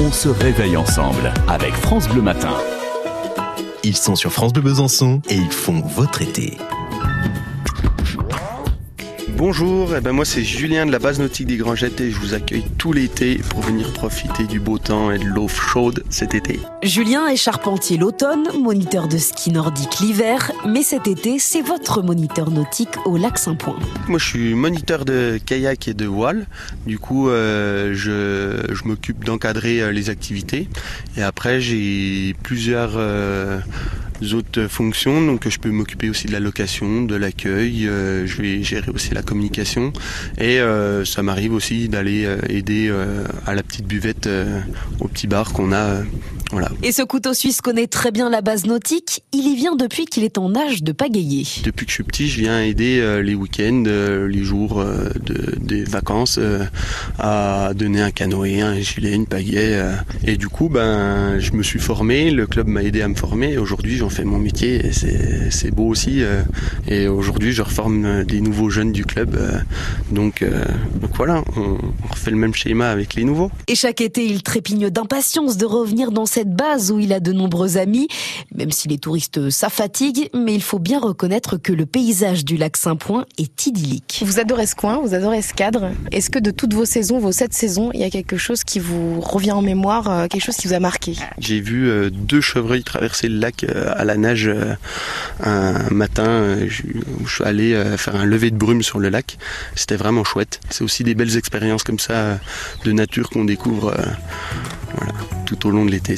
On se réveille ensemble avec France Bleu Matin. Ils sont sur France Bleu Besançon et ils font votre été. Bonjour, eh ben moi c'est Julien de la base nautique des Grangettes et je vous accueille tout l'été pour venir profiter du beau temps et de l'eau chaude cet été. Julien est charpentier l'automne, moniteur de ski nordique l'hiver, mais cet été c'est votre moniteur nautique au lac Saint-Point. Moi je suis moniteur de kayak et de voile, du coup euh, je, je m'occupe d'encadrer euh, les activités et après j'ai plusieurs... Euh, autres fonctions. Donc je peux m'occuper aussi de la location, de l'accueil, euh, je vais gérer aussi la communication et euh, ça m'arrive aussi d'aller euh, aider à la petite buvette au petit bar qu'on a et ce couteau suisse connaît très bien la base nautique. Il y vient depuis qu'il est en âge de pagayer. Depuis que je suis petit, je viens aider euh, les week-ends, euh, les jours euh, de, des vacances à donner un canoë, un gilet, une pagaie. Et du coup, ben, je me suis formé. Le club m'a aidé à me former. Aujourd'hui, j'en fais mon métier et c'est beau aussi. Et aujourd'hui, je reforme des nouveaux jeunes du club. Donc, donc voilà, on, on refait le même schéma avec les nouveaux. Et chaque été, il trépigne d'impatience de revenir dans cette cette base où il a de nombreux amis, même si les touristes ça fatigue, mais il faut bien reconnaître que le paysage du lac Saint-Point est idyllique. Vous adorez ce coin, vous adorez ce cadre. Est-ce que de toutes vos saisons, vos sept saisons, il y a quelque chose qui vous revient en mémoire, euh, quelque chose qui vous a marqué? J'ai vu euh, deux chevreuils traverser le lac euh, à la nage un matin. Je suis allé faire un lever de brume sur le lac. C'était vraiment chouette. C'est aussi des belles expériences comme ça de nature qu'on découvre tout au long de l'été.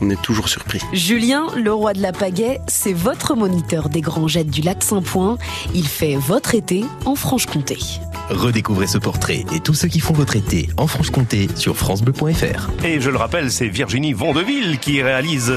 on est toujours surpris. Julien, le roi de la pagaie, c'est votre moniteur des grands jets du lac Saint-Point. Il fait votre été en Franche-Comté. Redécouvrez ce portrait et tous ceux qui font votre été en Franche-Comté sur francebleu.fr. Et je le rappelle, c'est Virginie Vandeville qui réalise